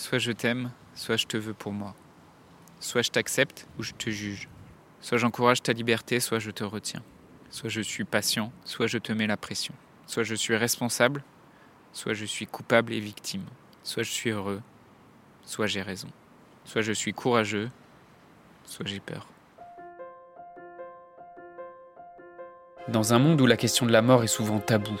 soit je t'aime, soit je te veux pour moi. Soit je t'accepte ou je te juge. Soit j'encourage ta liberté, soit je te retiens. Soit je suis patient, soit je te mets la pression. Soit je suis responsable, soit je suis coupable et victime. Soit je suis heureux, soit j'ai raison. Soit je suis courageux, soit j'ai peur. Dans un monde où la question de la mort est souvent taboue,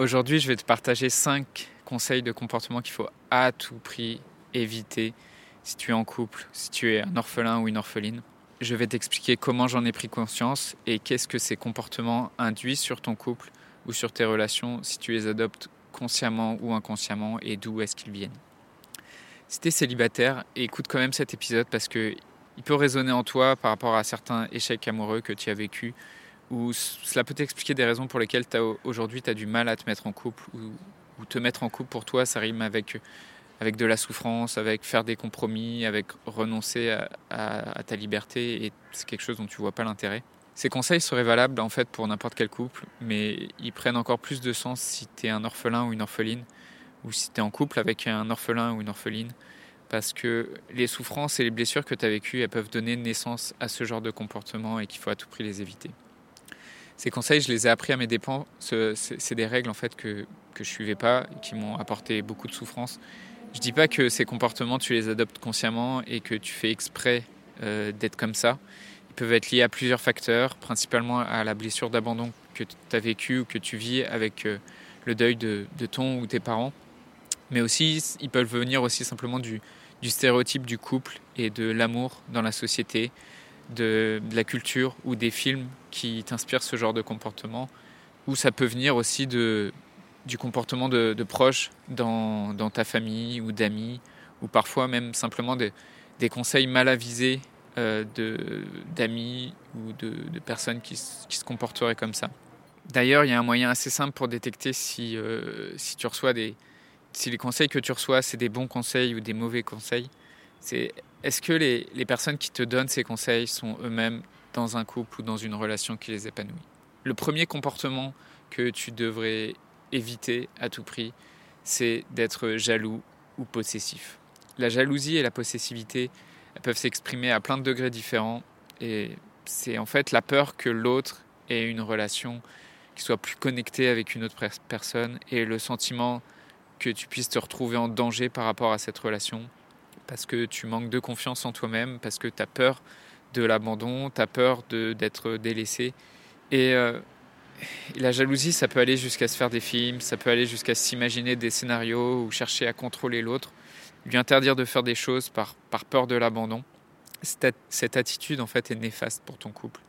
Aujourd'hui, je vais te partager 5 conseils de comportement qu'il faut à tout prix éviter si tu es en couple, si tu es un orphelin ou une orpheline. Je vais t'expliquer comment j'en ai pris conscience et qu'est-ce que ces comportements induisent sur ton couple ou sur tes relations si tu les adoptes consciemment ou inconsciemment et d'où est-ce qu'ils viennent. Si tu es célibataire, écoute quand même cet épisode parce que il peut résonner en toi par rapport à certains échecs amoureux que tu as vécu ou cela peut t'expliquer des raisons pour lesquelles aujourd'hui tu as du mal à te mettre en couple ou, te mettre en couple pour toi ça rime avec avec de la souffrance, avec faire des compromis, avec renoncer à, ta liberté, et c'est quelque chose dont tu vois pas l'intérêt. Ces conseils seraient valables en fait pour n'importe quel couple, mais ils prennent encore plus de sens si tu es un orphelin ou une orpheline, ou si tu es en couple avec un orphelin ou une orpheline, parce que les souffrances et les blessures que tu as vécues, elles peuvent donner naissance à ce genre de comportement et qu'il faut à tout prix les éviter. Ces conseils, je les ai appris à mes dépens. C'est des règles en fait que, que je suivais pas, qui m'ont apporté beaucoup de souffrance je dis pas que ces comportements, tu les adoptes consciemment et que tu fais exprès euh, d'être comme ça. Ils peuvent être liés à plusieurs facteurs, principalement à la blessure d'abandon que tu as vécue ou que tu vis avec euh, le deuil de, ton ou tes parents. Mais aussi, ils peuvent venir aussi simplement du, stéréotype du couple et de l'amour dans la société, de, la culture ou des films qui t'inspirent ce genre de comportement. Ou ça peut venir aussi de, du comportement de, proches dans, ta famille ou d'amis, ou parfois même simplement des, conseils mal avisés euh, d'amis ou de, personnes qui, se comporteraient comme ça. D'ailleurs, il y a un moyen assez simple pour détecter si, euh, si tu reçois des, si les conseils que tu reçois, c'est des bons conseils ou des mauvais conseils. Est-ce que les, les personnes qui te donnent ces conseils sont eux-mêmes dans un couple ou dans une relation qui les épanouit? Le premier comportement que tu devrais éviter à tout prix, c'est d'être jaloux ou possessif. La jalousie et la possessivité peuvent s'exprimer à plein de degrés différents et c'est en fait la peur que l'autre ait une relation qui soit plus connectée avec une autre personne et le sentiment que tu puisses te retrouver en danger par rapport à cette relation parce que tu manques de confiance en toi-même, parce que tu as peur de l'abandon, tu as peur d'être délaissé. Et euh, la jalousie, ça peut aller jusqu'à se faire des films, ça peut aller jusqu'à s'imaginer des scénarios ou chercher à contrôler l'autre, lui interdire de faire des choses par, par peur de l'abandon. Cette, cette, attitude, en fait, est néfaste pour ton couple.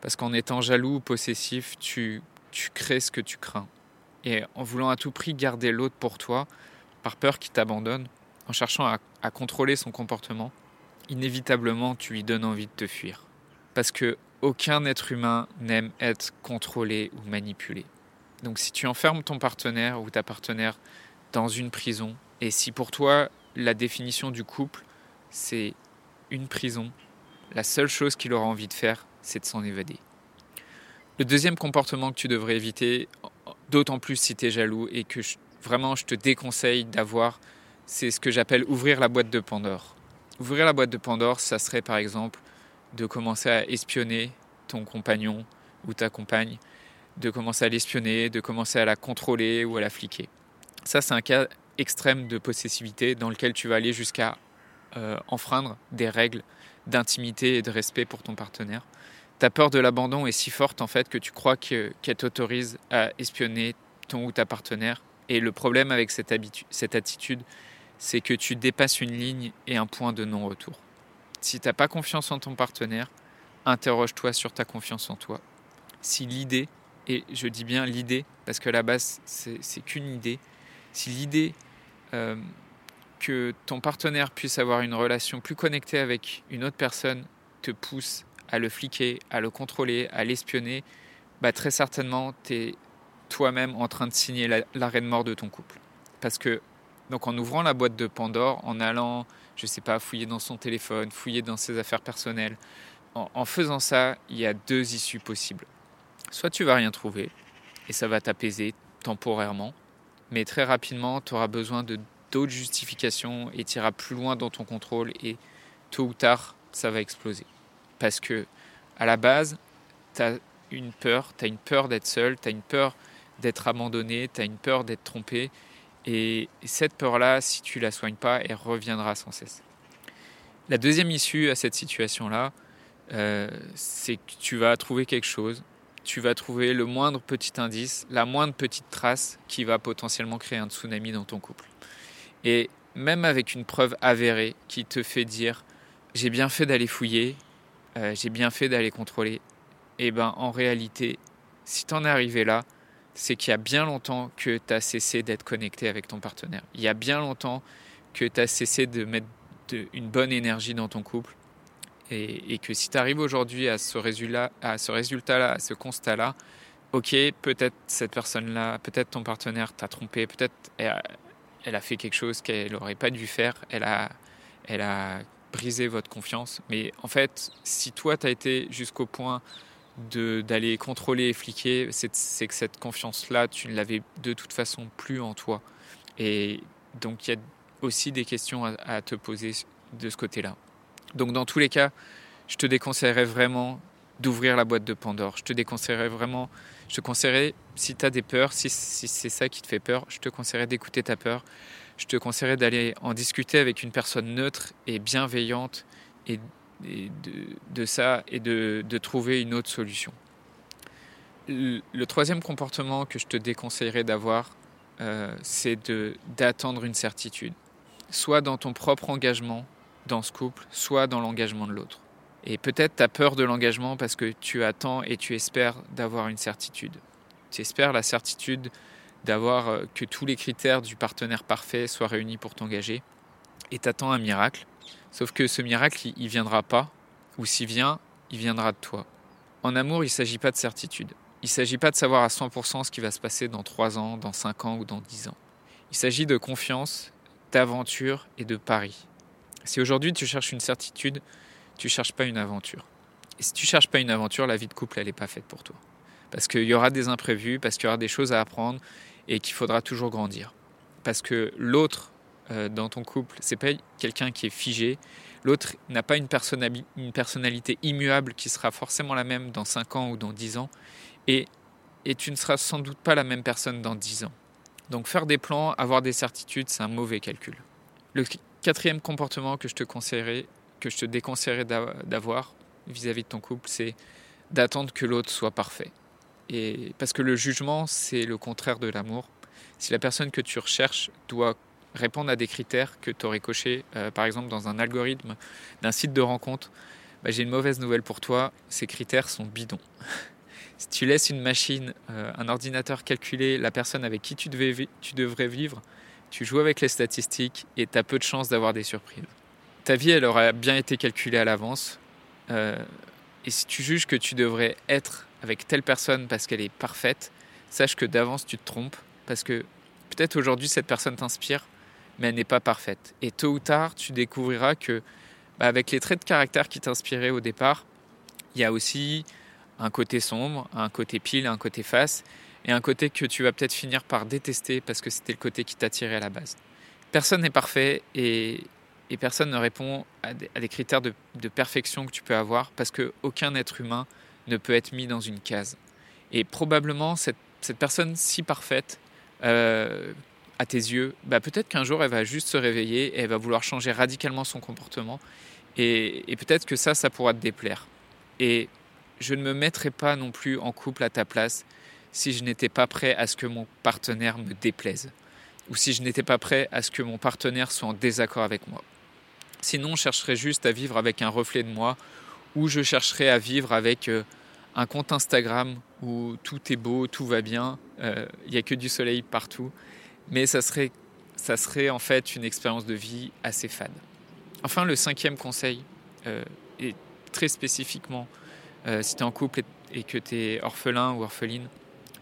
Parce qu'en étant jaloux ou possessif, tu, tu crées ce que tu crains. Et en voulant à tout prix garder l'autre pour toi, par peur qu'il t'abandonne, en cherchant à, à contrôler son comportement, inévitablement, tu lui donnes envie de te fuir. Parce que aucun être humain n'aime être contrôlé ou manipulé. Donc si tu enfermes ton partenaire ou ta partenaire dans une prison, et si pour toi la définition du couple c'est une prison, la seule chose qu'il aura envie de faire, c'est de s'en évader. Le deuxième comportement que tu devrais éviter, d'autant plus si tu es jaloux et que vraiment je te déconseille d'avoir, c'est ce que j'appelle ouvrir la boîte de Pandore. Ouvrir la boîte de Pandore, ça serait par exemple de commencer à espionner ton compagnon ou ta compagne, de commencer à l'espionner, de commencer à la contrôler ou à la fliquer. Ça, c'est un cas extrême de possessivité dans lequel tu vas aller jusqu'à euh, enfreindre des règles d'intimité et de respect pour ton partenaire. Ta peur de l'abandon est si forte en fait que tu crois qu'elle t'autorise à espionner ton ou ta partenaire. Et le problème avec cette, cette attitude, c'est que tu dépasses une ligne et un point de non-retour. Si tu n'as pas confiance en ton partenaire, interroge-toi sur ta confiance en toi. Si l'idée, et je dis bien l'idée, parce que la base c'est qu'une idée, si l'idée euh, que ton partenaire puisse avoir une relation plus connectée avec une autre personne te pousse à le fliquer, à le contrôler, à l'espionner, bah très certainement, tu es toi-même en train de signer l'arrêt de mort de ton couple. Parce que, donc en ouvrant la boîte de Pandore, en allant, je sais pas, fouiller dans son téléphone, fouiller dans ses affaires personnelles, en, en faisant ça, il y a deux issues possibles. Soit tu vas rien trouver, et ça va t'apaiser temporairement, mais très rapidement, tu auras besoin de d'autres justifications et tu iras plus loin dans ton contrôle et tôt ou tard, ça va exploser. Parce que à la base, tu as une peur, tu as une peur d'être seul, tu as une peur d'être abandonné, tu as une peur d'être trompé. Et cette peur-là, si tu la soignes pas, elle reviendra sans cesse. La deuxième issue à cette situation-là, euh, c'est que tu vas trouver quelque chose, tu vas trouver le moindre petit indice, la moindre petite trace qui va potentiellement créer un tsunami dans ton couple. Et même avec une preuve avérée qui te fait dire j'ai bien fait d'aller fouiller, euh, j'ai bien fait d'aller contrôler, et eh ben en réalité, si tu en es arrivé là, c'est qu'il y a bien longtemps que tu as cessé d'être connecté avec ton partenaire. Il y a bien longtemps que tu as cessé de mettre une bonne énergie dans ton couple. Et, que si tu arrives aujourd'hui à ce résultat-là, à ce, résultat ce constat-là, ok, peut-être cette personne-là, peut-être ton partenaire t'a trompé, peut-être elle, a fait quelque chose qu'elle n'aurait pas dû faire, elle a, elle a brisé votre confiance. Mais en fait, si toi, tu as été jusqu'au point d'aller contrôler et fliquer, c'est que cette confiance-là, tu ne l'avais de toute façon plus en toi. Et donc il y a aussi des questions à, te poser de ce côté-là. Donc dans tous les cas, je te déconseillerais vraiment d'ouvrir la boîte de Pandore. Je te déconseillerais vraiment, je te conseillerais, si tu as des peurs, si, si c'est ça qui te fait peur, je te conseillerais d'écouter ta peur. Je te conseillerais d'aller en discuter avec une personne neutre et bienveillante et de, ça et de, trouver une autre solution. Le, troisième comportement que je te déconseillerais d'avoir, euh, c'est d'attendre une certitude, soit dans ton propre engagement dans ce couple, soit dans l'engagement de l'autre. Et peut-être tu as peur de l'engagement parce que tu attends et tu espères d'avoir une certitude. Tu espères la certitude d'avoir euh, que tous les critères du partenaire parfait soient réunis pour t'engager et t'attends un miracle. Sauf que ce miracle, il ne viendra pas, ou s'il vient, il viendra de toi. En amour, il ne s'agit pas de certitude. Il ne s'agit pas de savoir à 100% ce qui va se passer dans 3 ans, dans 5 ans ou dans 10 ans. Il s'agit de confiance, d'aventure et de pari. Si aujourd'hui tu cherches une certitude, tu ne cherches pas une aventure. Et si tu ne cherches pas une aventure, la vie de couple, elle n'est pas faite pour toi. Parce qu'il y aura des imprévus, parce qu'il y aura des choses à apprendre et qu'il faudra toujours grandir. Parce que l'autre dans ton couple, c'est pas quelqu'un qui est figé. L'autre n'a pas une, une, personnalité immuable qui sera forcément la même dans 5 ans ou dans 10 ans. Et, et tu ne seras sans doute pas la même personne dans 10 ans. Donc faire des plans, avoir des certitudes, c'est un mauvais calcul. Le quatrième comportement que je te conseillerais, que je te déconseillerais d'avoir vis-à-vis de ton couple, c'est d'attendre que l'autre soit parfait. Et parce que le jugement, c'est le contraire de l'amour. Si la personne que tu recherches doit répondre à des critères que tu aurais cochés, euh, par exemple dans un algorithme d'un site de rencontre, bah, j'ai une mauvaise nouvelle pour toi, ces critères sont bidons. si tu laisses une machine, euh, un ordinateur calculer la personne avec qui tu, devais, tu devrais vivre, tu joues avec les statistiques et tu as peu de chances d'avoir des surprises. Ta vie, elle aura bien été calculée à l'avance. Euh, et si tu juges que tu devrais être avec telle personne parce qu'elle est parfaite, sache que d'avance tu te trompes parce que peut-être aujourd'hui cette personne t'inspire, mais elle n'est pas parfaite. Et tôt ou tard, tu découvriras que, bah, avec les traits de caractère qui t'inspiraient au départ, il y a aussi un côté sombre, un côté pile, un côté face, et un côté que tu vas peut-être finir par détester parce que c'était le côté qui t'attirait à la base. Personne n'est parfait et, personne ne répond à des, critères de, perfection que tu peux avoir parce qu'aucun être humain ne peut être mis dans une case. Et probablement, cette, personne si parfaite, euh, à tes yeux, bah peut-être qu'un jour elle va juste se réveiller et elle va vouloir changer radicalement son comportement. Et, peut-être que ça, ça pourra te déplaire. Et je ne me mettrai pas non plus en couple à ta place si je n'étais pas prêt à ce que mon partenaire me déplaise. Ou si je n'étais pas prêt à ce que mon partenaire soit en désaccord avec moi. Sinon, je chercherais juste à vivre avec un reflet de moi, ou je chercherais à vivre avec euh, un compte Instagram où tout est beau, tout va bien, euh, il n'y a que du soleil partout mais ça serait ça serait en fait une expérience de vie assez fade. Enfin, le cinquième conseil, euh, et très spécifiquement, euh, si tu es en couple et, que tu es orphelin ou orpheline,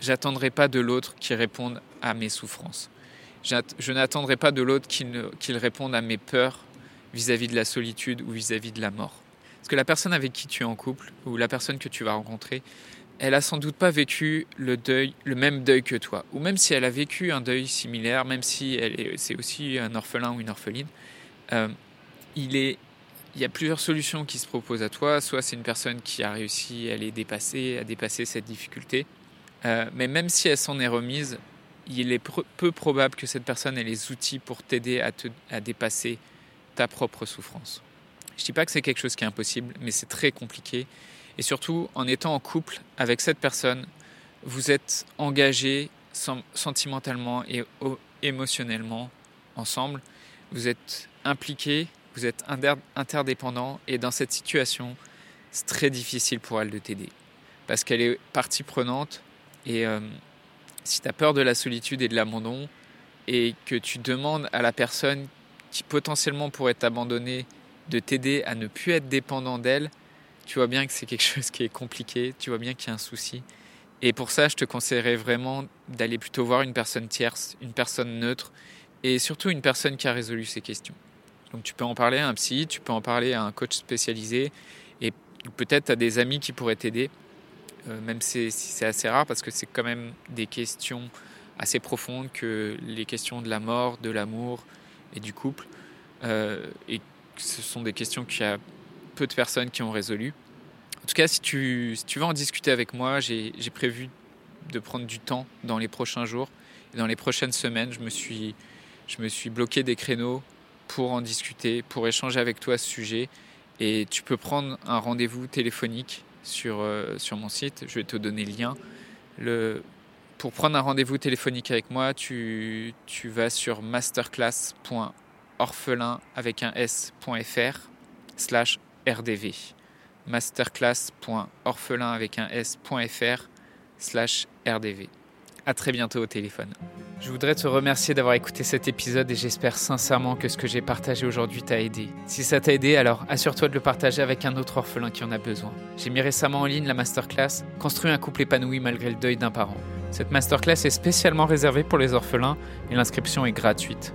j'attendrai pas de l'autre qui réponde à mes souffrances. Je n'attendrai pas de l'autre qu'il réponde à mes peurs vis-à-vis de la solitude ou vis-à-vis de la mort. Parce que la personne avec qui tu es en couple ou la personne que tu vas rencontrer, elle a sans doute pas vécu le deuil, le même deuil que toi. Ou même si elle a vécu un deuil similaire, même si elle c'est aussi un orphelin ou une orpheline, euh, il est il y a plusieurs solutions qui se proposent à toi. Soit c'est une personne qui a réussi à les dépasser, à dépasser cette difficulté. Euh, mais même si elle s'en est remise, il est peu probable que cette personne ait les outils pour t'aider à, à dépasser ta propre souffrance. Je dis pas que c'est quelque chose qui est impossible, mais c'est très compliqué. Et surtout, en étant en couple avec cette personne, vous êtes engagé sentimentalement et émotionnellement ensemble. Vous êtes impliqué, vous êtes interdépendant. Et dans cette situation, c'est très difficile pour elle de t'aider. Parce qu'elle est partie prenante. Et euh, si tu as peur de la solitude et de l'abandon, et que tu demandes à la personne qui potentiellement pourrait t'abandonner de t'aider à ne plus être dépendant d'elle, tu vois bien que c'est quelque chose qui est compliqué, tu vois bien qu'il y a un souci. Et pour ça, je te conseillerais vraiment d'aller plutôt voir une personne tierce, une personne neutre, et surtout une personne qui a résolu ces questions. Donc tu peux en parler à un psy, tu peux en parler à un coach spécialisé, et peut-être à des amis qui pourraient t'aider, euh, même si c'est assez rare, parce que c'est quand même des questions assez profondes que les questions de la mort, de l'amour et du couple. Euh, et ce sont des questions qu'il y a peu de personnes qui ont résolues. En tout cas, si tu, si tu veux en discuter avec moi, j'ai prévu de prendre du temps dans les prochains jours. Et dans les prochaines semaines, je me, suis, je me suis bloqué des créneaux pour en discuter, pour échanger avec toi ce sujet. Et tu peux prendre un rendez-vous téléphonique sur, euh, sur mon site. Je vais te donner le lien. Le, pour prendre un rendez-vous téléphonique avec moi, tu, tu vas sur masterclass.orphelin avec un s.fr slash rdv. masterclass.orphelin avec un s.fr slash rdv. À très bientôt au téléphone. Je voudrais te remercier d'avoir écouté cet épisode et j'espère sincèrement que ce que j'ai partagé aujourd'hui t'a aidé. Si ça t'a aidé, alors assure-toi de le partager avec un autre orphelin qui en a besoin. J'ai mis récemment en ligne la masterclass Construire un couple épanoui malgré le deuil d'un parent. Cette masterclass est spécialement réservée pour les orphelins et l'inscription est gratuite.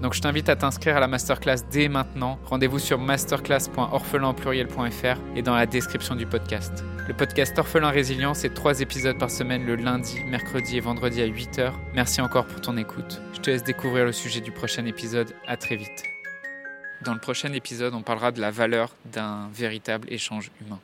Donc je t'invite à t'inscrire à la masterclass dès maintenant. Rendez-vous sur masterclass.orphelinpluriel.fr et dans la description du podcast. Le podcast Orphelin Résilient, c'est trois épisodes par semaine le lundi, mercredi et vendredi à 8h. Merci encore pour ton écoute. Je te laisse découvrir le sujet du prochain épisode. À très vite. Dans le prochain épisode, on parlera de la valeur d'un véritable échange humain.